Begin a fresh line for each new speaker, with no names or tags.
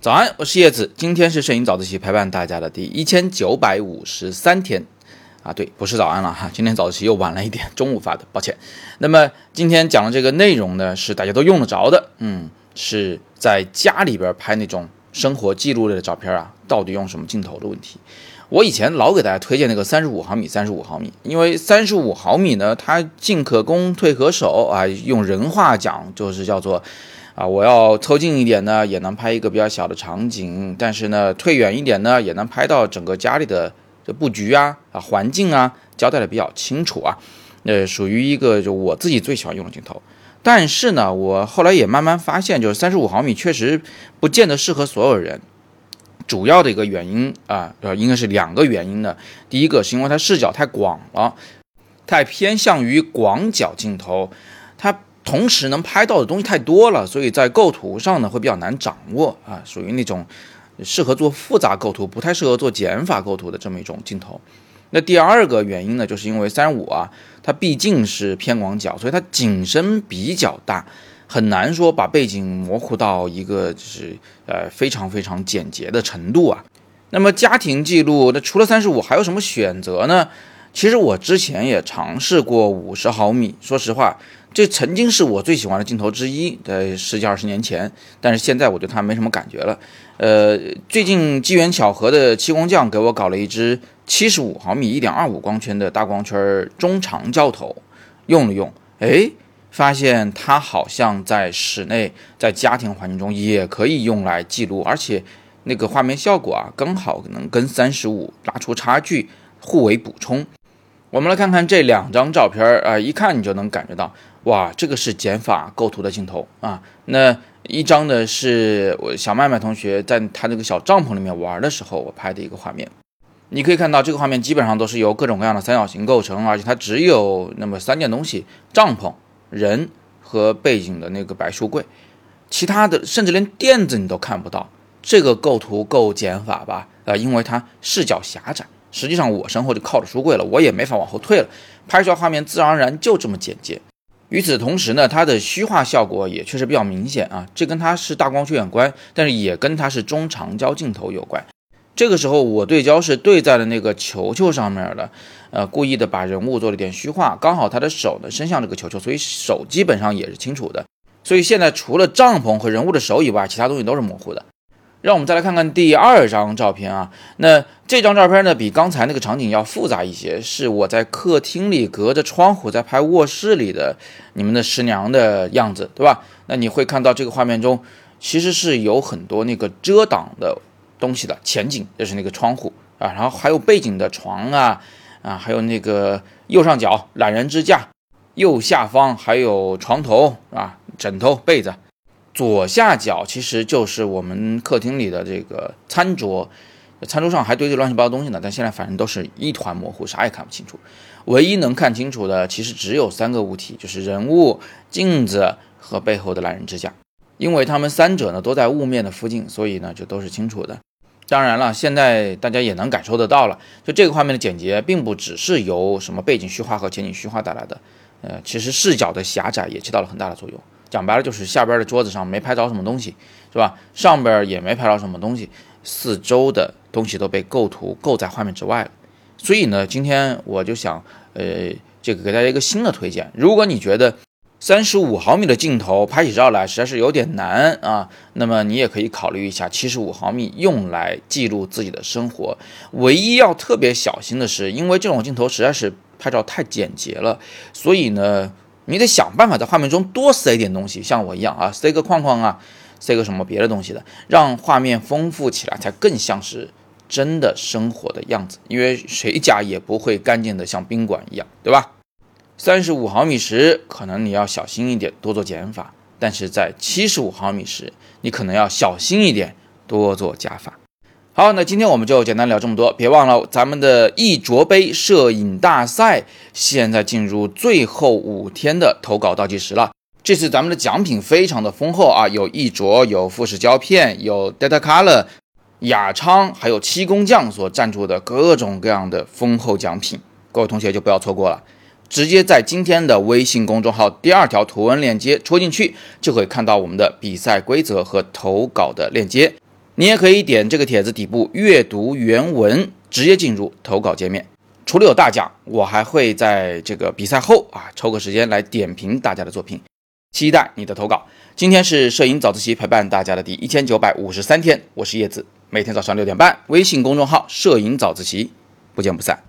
早安，我是叶子，今天是摄影早自习陪伴大家的第一千九百五十三天，啊，对，不是早安了哈，今天早自习又晚了一点，中午发的，抱歉。那么今天讲的这个内容呢，是大家都用得着的，嗯，是在家里边拍那种生活记录类的照片啊，到底用什么镜头的问题。我以前老给大家推荐那个三十五毫米，三十五毫米，因为三十五毫米呢，它进可攻，退可守啊，用人话讲就是叫做。啊，我要凑近一点呢，也能拍一个比较小的场景；但是呢，退远一点呢，也能拍到整个家里的这布局啊、啊环境啊，交代的比较清楚啊。呃，属于一个就我自己最喜欢用的镜头。但是呢，我后来也慢慢发现，就是三十五毫米确实不见得适合所有人。主要的一个原因啊，呃，应该是两个原因的。第一个是因为它视角太广了，太偏向于广角镜头，它。同时能拍到的东西太多了，所以在构图上呢会比较难掌握啊，属于那种适合做复杂构图，不太适合做减法构图的这么一种镜头。那第二个原因呢，就是因为三十五啊，它毕竟是偏广角，所以它景深比较大，很难说把背景模糊到一个就是呃非常非常简洁的程度啊。那么家庭记录，那除了三十五还有什么选择呢？其实我之前也尝试过五十毫米，说实话。这曾经是我最喜欢的镜头之一，在十几二十年前，但是现在我对它没什么感觉了。呃，最近机缘巧合的七工匠给我搞了一支七十五毫米一点二五光圈的大光圈中长焦头，用了用，哎，发现它好像在室内，在家庭环境中也可以用来记录，而且那个画面效果啊，刚好能跟三十五拉出差距，互为补充。我们来看看这两张照片啊，一看你就能感觉到。哇，这个是减法构图的镜头啊！那一张呢，是我小麦麦同学在他那个小帐篷里面玩的时候，我拍的一个画面。你可以看到，这个画面基本上都是由各种各样的三角形构成，而且它只有那么三件东西：帐篷、人和背景的那个白书柜，其他的甚至连垫子你都看不到。这个构图够减法吧？啊，因为它视角狭窄。实际上我身后就靠着书柜了，我也没法往后退了，拍出来画面自然而然就这么简洁。与此同时呢，它的虚化效果也确实比较明显啊，这跟它是大光圈有关，但是也跟它是中长焦镜头有关。这个时候我对焦是对在了那个球球上面的，呃，故意的把人物做了点虚化，刚好他的手呢伸向这个球球，所以手基本上也是清楚的。所以现在除了帐篷和人物的手以外，其他东西都是模糊的。让我们再来看看第二张照片啊，那这张照片呢比刚才那个场景要复杂一些，是我在客厅里隔着窗户在拍卧室里的你们的师娘的样子，对吧？那你会看到这个画面中其实是有很多那个遮挡的东西的，前景就是那个窗户啊，然后还有背景的床啊啊，还有那个右上角懒人支架，右下方还有床头啊，枕头被子。左下角其实就是我们客厅里的这个餐桌，餐桌上还堆着乱七八糟东西呢，但现在反正都是一团模糊，啥也看不清楚。唯一能看清楚的其实只有三个物体，就是人物、镜子和背后的懒人支架。因为它们三者呢都在雾面的附近，所以呢就都是清楚的。当然了，现在大家也能感受得到了，就这个画面的简洁，并不只是由什么背景虚化和前景虚化带来的，呃，其实视角的狭窄也起到了很大的作用。讲白了就是下边的桌子上没拍着什么东西，是吧？上边也没拍着什么东西，四周的东西都被构图构在画面之外了。所以呢，今天我就想，呃，这个给大家一个新的推荐。如果你觉得三十五毫米的镜头拍起照来实在是有点难啊，那么你也可以考虑一下七十五毫米，用来记录自己的生活。唯一要特别小心的是，因为这种镜头实在是拍照太简洁了，所以呢。你得想办法在画面中多塞一点东西，像我一样啊，塞个框框啊，塞个什么别的东西的，让画面丰富起来，才更像是真的生活的样子。因为谁家也不会干净的像宾馆一样，对吧？三十五毫米时，可能你要小心一点，多做减法；但是在七十五毫米时，你可能要小心一点，多做加法。好，那今天我们就简单聊这么多。别忘了，咱们的一卓杯摄影大赛现在进入最后五天的投稿倒计时了。这次咱们的奖品非常的丰厚啊，有一卓，有富士胶片，有 Data Color，雅昌，还有七工匠所赞助的各种各样的丰厚奖品。各位同学就不要错过了。直接在今天的微信公众号第二条图文链接戳进去，就可以看到我们的比赛规则和投稿的链接。你也可以点这个帖子底部阅读原文，直接进入投稿界面。除了有大奖，我还会在这个比赛后啊抽个时间来点评大家的作品，期待你的投稿。今天是摄影早自习陪伴大家的第一千九百五十三天，我是叶子，每天早上六点半，微信公众号“摄影早自习”，不见不散。